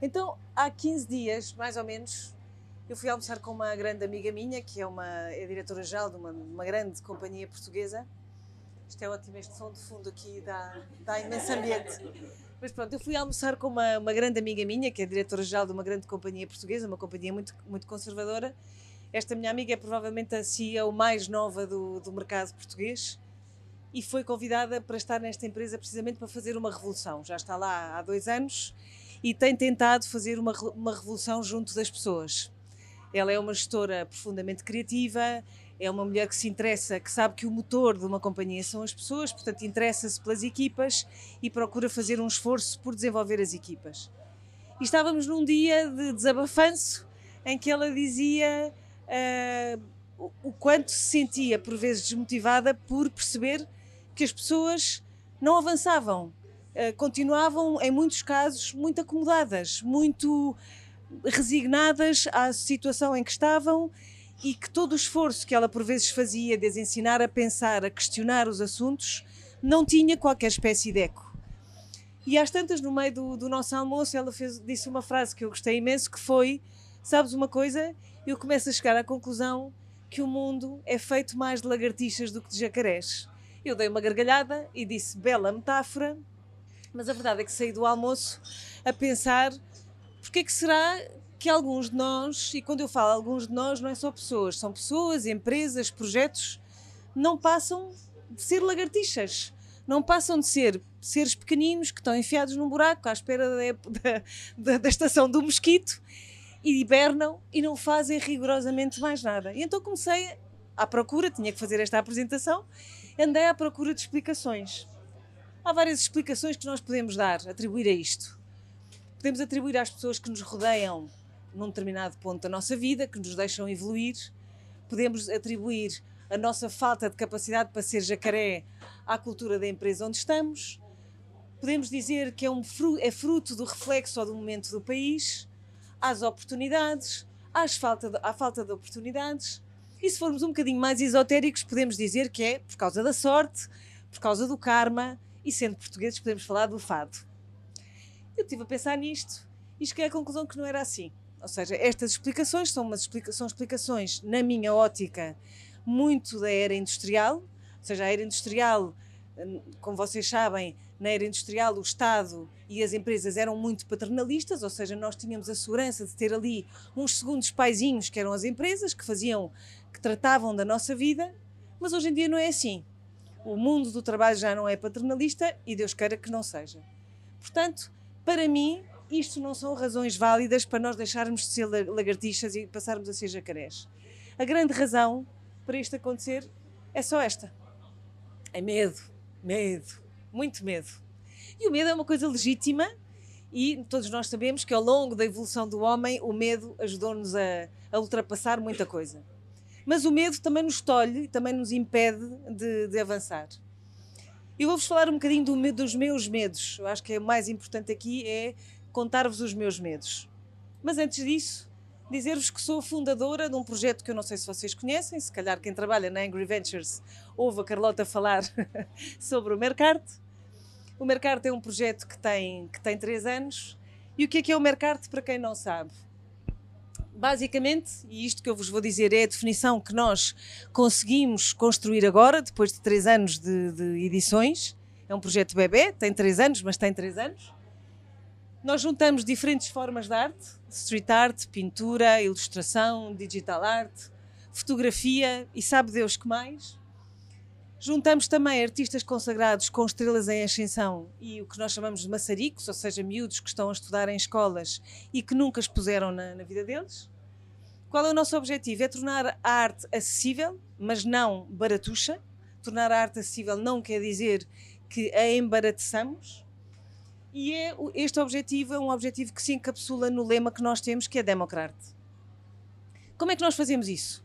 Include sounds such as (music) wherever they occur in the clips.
Então, há 15 dias, mais ou menos, eu fui almoçar com uma grande amiga minha, que é uma é diretora-geral de uma, uma, grande companhia portuguesa. Isto é ótimo, este som de fundo aqui dá, dá imenso ambiente. Mas pronto, eu fui almoçar com uma, uma grande amiga minha, que é diretora-geral de uma grande companhia portuguesa, uma companhia muito, muito conservadora. Esta minha amiga é provavelmente a CEO mais nova do, do mercado português e foi convidada para estar nesta empresa precisamente para fazer uma revolução. Já está lá há dois anos e tem tentado fazer uma, uma revolução junto das pessoas. Ela é uma gestora profundamente criativa, é uma mulher que se interessa, que sabe que o motor de uma companhia são as pessoas, portanto interessa-se pelas equipas e procura fazer um esforço por desenvolver as equipas. E estávamos num dia de desabafanço em que ela dizia uh, o quanto se sentia por vezes desmotivada por perceber que as pessoas não avançavam, eh, continuavam, em muitos casos, muito acomodadas, muito resignadas à situação em que estavam e que todo o esforço que ela por vezes fazia de as ensinar a pensar, a questionar os assuntos, não tinha qualquer espécie de eco. E às tantas, no meio do, do nosso almoço, ela fez, disse uma frase que eu gostei imenso, que foi, sabes uma coisa? Eu começo a chegar à conclusão que o mundo é feito mais de lagartixas do que de jacarés. Eu dei uma gargalhada e disse, bela metáfora, mas a verdade é que saí do almoço a pensar porque é que será que alguns de nós, e quando eu falo alguns de nós, não é só pessoas, são pessoas, empresas, projetos, não passam de ser lagartixas. Não passam de ser seres pequeninos que estão enfiados num buraco à espera da, (laughs) da, da estação do mosquito e hibernam e não fazem rigorosamente mais nada. E então comecei à procura, tinha que fazer esta apresentação, andei à procura de explicações. Há várias explicações que nós podemos dar, atribuir a isto. Podemos atribuir às pessoas que nos rodeiam num determinado ponto da nossa vida, que nos deixam evoluir. Podemos atribuir a nossa falta de capacidade para ser jacaré à cultura da empresa onde estamos. Podemos dizer que é, um, é fruto do reflexo ou do momento do país, às oportunidades, às falta de, à falta de oportunidades. E se formos um bocadinho mais esotéricos, podemos dizer que é por causa da sorte, por causa do karma e sendo portugueses podemos falar do fado. Eu estive a pensar nisto e cheguei à conclusão que não era assim. Ou seja, estas explicações são, umas explica são explicações, na minha ótica, muito da era industrial, ou seja, a era industrial, hum, como vocês sabem, na era industrial o Estado e as empresas eram muito paternalistas, ou seja, nós tínhamos a segurança de ter ali uns segundos paizinhos que eram as empresas, que faziam, que tratavam da nossa vida, mas hoje em dia não é assim o mundo do trabalho já não é paternalista e Deus queira que não seja. Portanto, para mim, isto não são razões válidas para nós deixarmos de ser lagartixas e passarmos a ser jacarés. A grande razão para isto acontecer é só esta: é medo, medo, muito medo. E o medo é uma coisa legítima e todos nós sabemos que ao longo da evolução do homem o medo ajudou-nos a, a ultrapassar muita coisa mas o medo também nos tolhe, também nos impede de, de avançar. Eu vou-vos falar um bocadinho do medo, dos meus medos. Eu acho que é o mais importante aqui é contar-vos os meus medos. Mas antes disso, dizer-vos que sou fundadora de um projeto que eu não sei se vocês conhecem, se calhar quem trabalha na Angry Ventures ouve a Carlota falar (laughs) sobre o Mercarte. O Mercarte é um projeto que tem, que tem três anos. E o que é que é o Mercarte para quem não sabe? basicamente, e isto que eu vos vou dizer é a definição que nós conseguimos construir agora, depois de três anos de, de edições. É um projeto bebê, tem três anos, mas tem três anos. Nós juntamos diferentes formas de arte: street art, pintura, ilustração, digital art, fotografia e sabe Deus que mais. Juntamos também artistas consagrados com estrelas em ascensão e o que nós chamamos de maçaricos, ou seja, miúdos que estão a estudar em escolas e que nunca expuseram na, na vida deles. Qual é o nosso objetivo? É tornar a arte acessível, mas não baratuxa. Tornar a arte acessível não quer dizer que a embarateçamos. E é, este objetivo é um objetivo que se encapsula no lema que nós temos, que é Democrate. Como é que nós fazemos isso?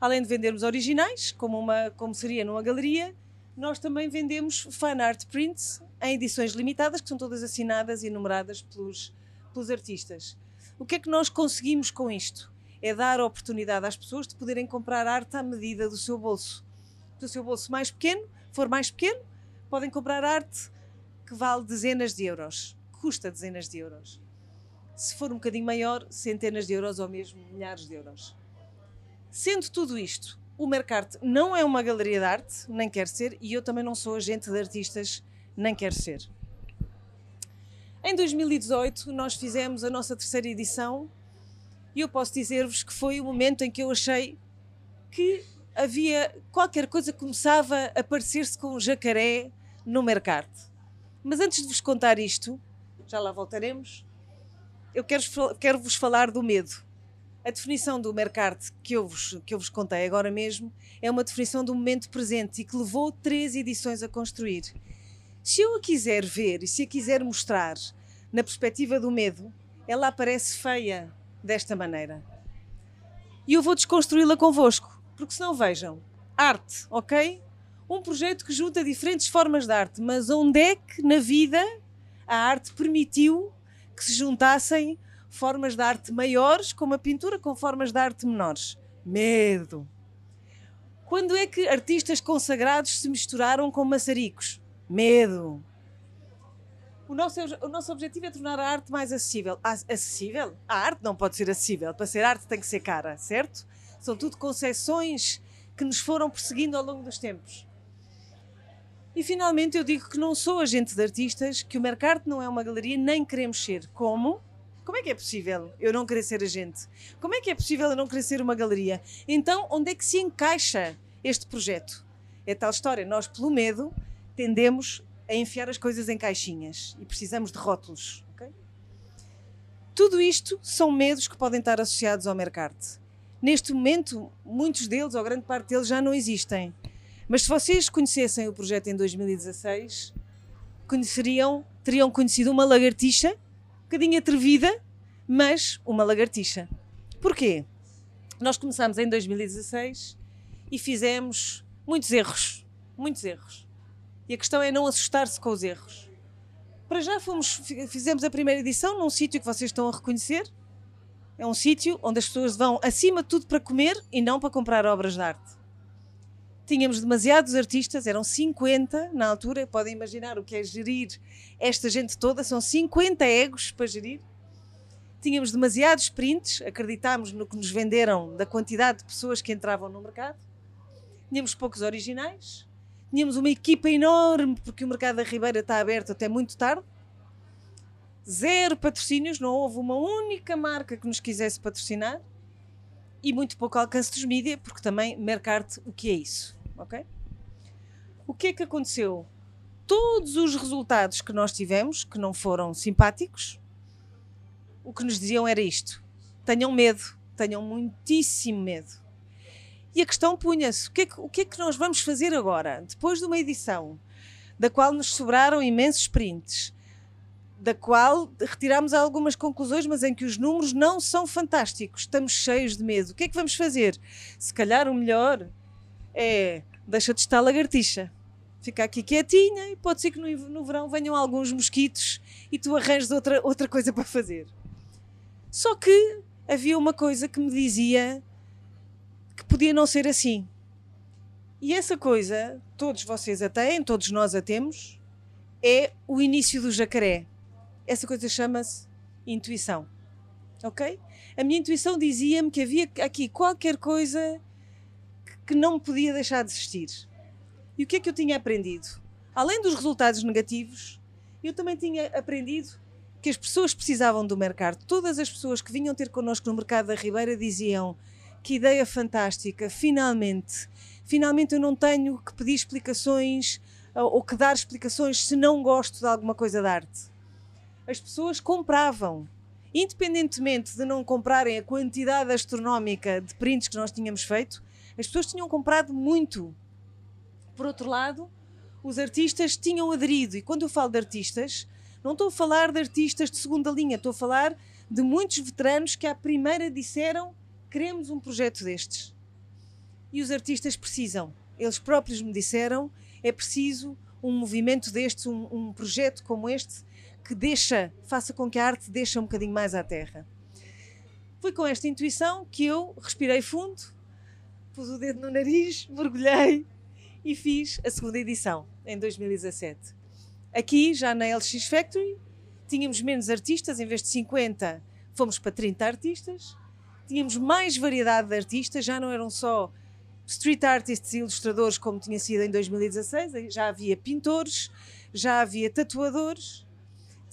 Além de vendermos originais, como, uma, como seria numa galeria, nós também vendemos fan art prints em edições limitadas, que são todas assinadas e numeradas pelos, pelos artistas. O que é que nós conseguimos com isto? é dar a oportunidade às pessoas de poderem comprar arte à medida do seu bolso. do seu bolso mais pequeno, for mais pequeno, podem comprar arte que vale dezenas de euros, custa dezenas de euros. Se for um bocadinho maior, centenas de euros ou mesmo milhares de euros. Sendo tudo isto, o Mercarte não é uma galeria de arte, nem quer ser, e eu também não sou agente de artistas, nem quero ser. Em 2018, nós fizemos a nossa terceira edição e eu posso dizer-vos que foi o momento em que eu achei que havia qualquer coisa que começava a parecer-se com um jacaré no mercado. Mas antes de vos contar isto, já lá voltaremos, eu quero, quero falar do medo. A definição do mercado que eu, vos, que eu vos contei agora mesmo é uma definição do momento presente e que levou três edições a construir. Se eu a quiser ver e se a quiser mostrar na perspectiva do medo, ela aparece feia, desta maneira. E eu vou desconstruí-la convosco, porque senão vejam, arte, ok? Um projeto que junta diferentes formas de arte, mas onde é que na vida a arte permitiu que se juntassem formas de arte maiores com a pintura com formas de arte menores? Medo. Quando é que artistas consagrados se misturaram com maçaricos? Medo. O nosso, o nosso objetivo é tornar a arte mais acessível. Acessível? A arte não pode ser acessível. Para ser arte tem que ser cara, certo? São tudo concessões que nos foram perseguindo ao longo dos tempos. E finalmente eu digo que não sou agente de artistas, que o mercado não é uma galeria, nem queremos ser. Como? Como é que é possível eu não querer ser agente? Como é que é possível eu não querer ser uma galeria? Então, onde é que se encaixa este projeto? É tal história, nós, pelo medo, tendemos a enfiar as coisas em caixinhas e precisamos de rótulos. Okay? Tudo isto são medos que podem estar associados ao mercado. Neste momento, muitos deles, ou grande parte deles, já não existem. Mas se vocês conhecessem o projeto em 2016, conheceriam, teriam conhecido uma lagartixa, um bocadinho atrevida, mas uma lagartixa. Porquê? Nós começámos em 2016 e fizemos muitos erros. Muitos erros. E a questão é não assustar-se com os erros. Para já fomos, fizemos a primeira edição num sítio que vocês estão a reconhecer. É um sítio onde as pessoas vão, acima de tudo, para comer e não para comprar obras de arte. Tínhamos demasiados artistas, eram 50 na altura. Podem imaginar o que é gerir esta gente toda, são 50 egos para gerir. Tínhamos demasiados prints, acreditámos no que nos venderam da quantidade de pessoas que entravam no mercado. Tínhamos poucos originais Tínhamos uma equipa enorme, porque o mercado da Ribeira está aberto até muito tarde. Zero patrocínios, não houve uma única marca que nos quisesse patrocinar. E muito pouco alcance dos mídias, porque também mercarte o que é isso, ok? O que é que aconteceu? Todos os resultados que nós tivemos, que não foram simpáticos, o que nos diziam era isto: tenham medo, tenham muitíssimo medo. E a questão punha-se: o, que é que, o que é que nós vamos fazer agora? Depois de uma edição da qual nos sobraram imensos prints, da qual retirámos algumas conclusões, mas em que os números não são fantásticos, estamos cheios de medo. O que é que vamos fazer? Se calhar o melhor é deixa de estar lagartixa. Fica aqui quietinha e pode ser que no, no verão venham alguns mosquitos e tu arranjes outra, outra coisa para fazer. Só que havia uma coisa que me dizia que podia não ser assim. E essa coisa, todos vocês a têm, todos nós a temos, é o início do jacaré. Essa coisa chama-se intuição. Ok? A minha intuição dizia-me que havia aqui qualquer coisa que não me podia deixar de existir. E o que é que eu tinha aprendido? Além dos resultados negativos, eu também tinha aprendido que as pessoas precisavam do mercado. Todas as pessoas que vinham ter connosco no mercado da Ribeira diziam que ideia fantástica, finalmente. Finalmente eu não tenho que pedir explicações ou que dar explicações se não gosto de alguma coisa de arte. As pessoas compravam, independentemente de não comprarem a quantidade astronómica de prints que nós tínhamos feito, as pessoas tinham comprado muito. Por outro lado, os artistas tinham aderido, e quando eu falo de artistas, não estou a falar de artistas de segunda linha, estou a falar de muitos veteranos que à primeira disseram queremos um projeto destes. E os artistas precisam. Eles próprios me disseram, é preciso um movimento destes, um, um projeto como este, que deixa, faça com que a arte deixe um bocadinho mais à terra. Foi com esta intuição que eu respirei fundo, pus o dedo no nariz, (laughs) mergulhei e fiz a segunda edição em 2017. Aqui, já na LX Factory, tínhamos menos artistas, em vez de 50, fomos para 30 artistas. Tínhamos mais variedade de artistas, já não eram só street artists e ilustradores como tinha sido em 2016, já havia pintores, já havia tatuadores,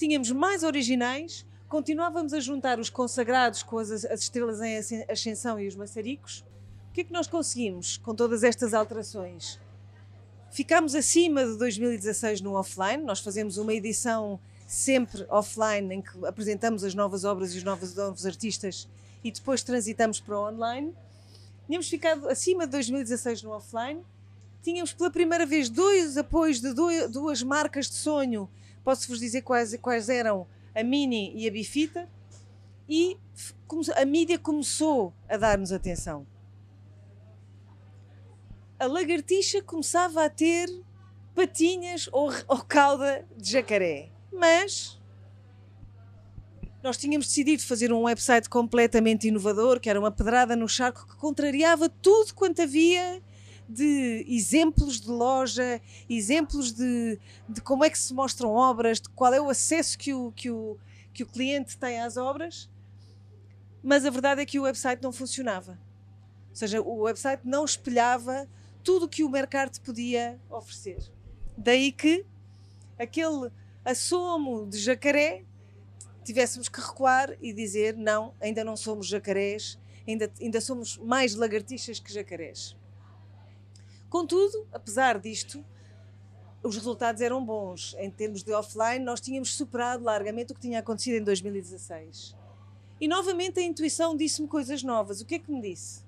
tínhamos mais originais, continuávamos a juntar os consagrados com as, as estrelas em ascensão e os maçaricos. O que é que nós conseguimos com todas estas alterações? Ficámos acima de 2016 no offline, nós fazemos uma edição sempre offline em que apresentamos as novas obras e os novos, novos artistas e depois transitamos para o online. Tínhamos ficado acima de 2016 no offline. Tínhamos pela primeira vez dois apoios de duas marcas de sonho. Posso-vos dizer quais, quais eram a Mini e a Bifita. E a mídia começou a dar-nos atenção. A lagartixa começava a ter patinhas ou, (laughs) ou cauda de jacaré. Mas nós tínhamos decidido fazer um website completamente inovador, que era uma pedrada no charco que contrariava tudo quanto havia de exemplos de loja, exemplos de, de como é que se mostram obras, de qual é o acesso que o, que, o, que o cliente tem às obras. Mas a verdade é que o website não funcionava. Ou seja, o website não espelhava tudo o que o mercado podia oferecer. Daí que aquele assomo de jacaré tivéssemos que recuar e dizer não, ainda não somos jacarés, ainda, ainda somos mais lagartixas que jacarés. Contudo, apesar disto, os resultados eram bons. Em termos de offline, nós tínhamos superado largamente o que tinha acontecido em 2016. E novamente a intuição disse-me coisas novas. O que é que me disse?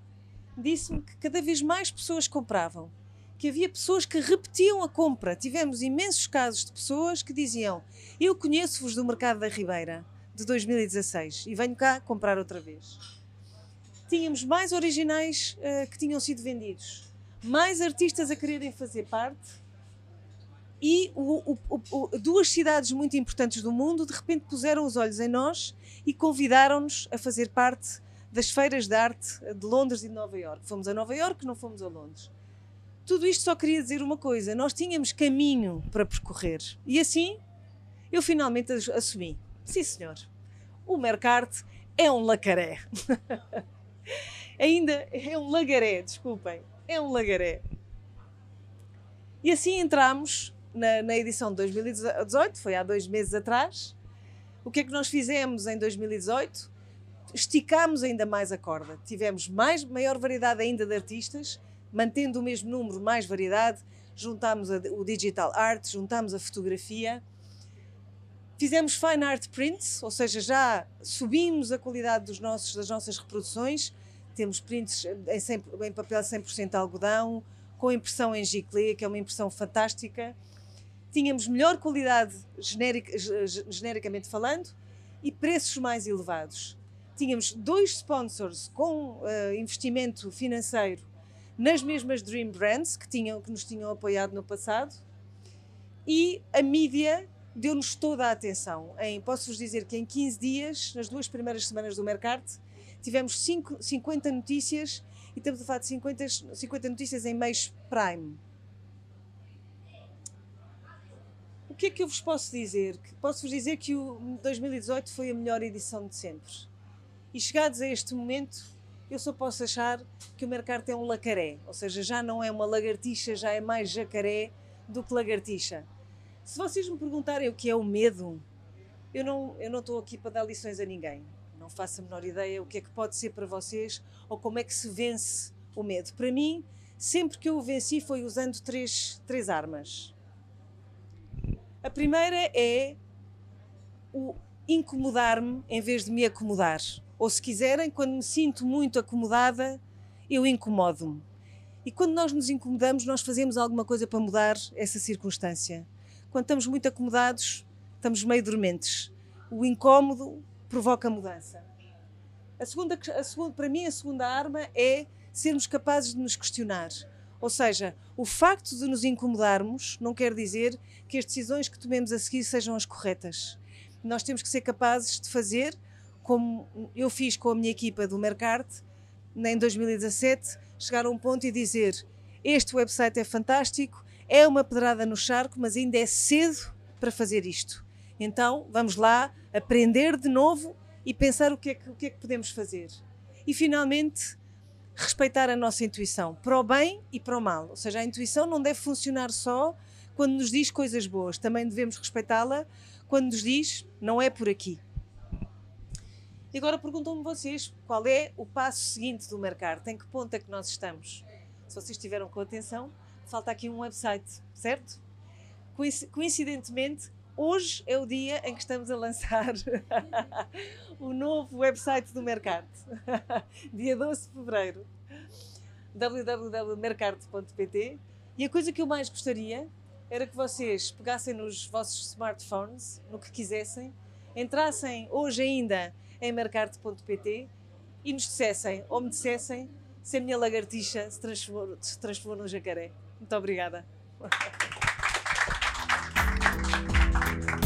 Disse-me que cada vez mais pessoas compravam, que havia pessoas que repetiam a compra. Tivemos imensos casos de pessoas que diziam: Eu conheço-vos do Mercado da Ribeira de 2016 e venho cá comprar outra vez. Tínhamos mais originais uh, que tinham sido vendidos, mais artistas a quererem fazer parte e o, o, o, duas cidades muito importantes do mundo de repente puseram os olhos em nós e convidaram-nos a fazer parte das feiras de arte de Londres e de Nova Iorque. Fomos a Nova Iorque, não fomos a Londres. Tudo isto só queria dizer uma coisa: nós tínhamos caminho para percorrer. E assim eu finalmente assumi. Sim, senhor. O Mercarte é um lacaré. (laughs) Ainda é um lagaré, desculpem. É um lagaré. E assim entramos na, na, edição de 2018, foi há dois meses atrás. O que é que nós fizemos em 2018? Esticámos ainda mais a corda. Tivemos mais, maior variedade ainda de artistas, mantendo o mesmo número, mais variedade. Juntámos a, o digital art, juntámos a fotografia Fizemos fine art prints, ou seja, já subimos a qualidade dos nossos, das nossas reproduções. Temos prints em, 100, em papel 100% algodão, com impressão em giclée, que é uma impressão fantástica. Tínhamos melhor qualidade generic, genericamente falando e preços mais elevados. Tínhamos dois sponsors com uh, investimento financeiro nas mesmas Dream Brands que, tinham, que nos tinham apoiado no passado e a mídia deu-nos toda a atenção. Em, Posso-vos dizer que em 15 dias, nas duas primeiras semanas do Mercado, tivemos 5, 50 notícias e estamos a falar de 50, 50 notícias em mês prime. O que é que eu vos posso dizer? Posso-vos dizer que o 2018 foi a melhor edição de sempre. E chegados a este momento, eu só posso achar que o mercado é um lacaré, ou seja, já não é uma lagartixa, já é mais jacaré do que lagartixa. Se vocês me perguntarem o que é o medo, eu não eu não estou aqui para dar lições a ninguém. Não faço a menor ideia o que é que pode ser para vocês ou como é que se vence o medo. Para mim, sempre que eu o venci foi usando três, três armas. A primeira é o incomodar-me em vez de me acomodar. Ou se quiserem, quando me sinto muito acomodada, eu incomodo-me. E quando nós nos incomodamos, nós fazemos alguma coisa para mudar essa circunstância. Quando estamos muito acomodados, estamos meio dormentes. O incómodo provoca mudança. A segunda, a segunda, para mim, a segunda arma é sermos capazes de nos questionar. Ou seja, o facto de nos incomodarmos não quer dizer que as decisões que tomemos a seguir sejam as corretas. Nós temos que ser capazes de fazer, como eu fiz com a minha equipa do Mercarte, em 2017, chegar a um ponto e dizer: Este website é fantástico, é uma pedrada no charco, mas ainda é cedo para fazer isto. Então vamos lá aprender de novo e pensar o que é que, o que, é que podemos fazer. E finalmente, respeitar a nossa intuição, para o bem e para o mal. Ou seja, a intuição não deve funcionar só quando nos diz coisas boas, também devemos respeitá-la quando nos diz não é por aqui. E agora perguntam-me vocês qual é o passo seguinte do mercado, em que ponto é que nós estamos? Se vocês estiveram com atenção, falta aqui um website, certo? Coincidentemente, hoje é o dia em que estamos a lançar (laughs) o novo website do mercado, (laughs) dia 12 de fevereiro, www.mercado.pt. E a coisa que eu mais gostaria era que vocês pegassem nos vossos smartphones, no que quisessem, entrassem hoje ainda em mercado.pt e nos dissessem, ou me dissessem, se a minha lagartixa se transformou, se transformou num jacaré. Muito obrigada. (laughs) Thank you.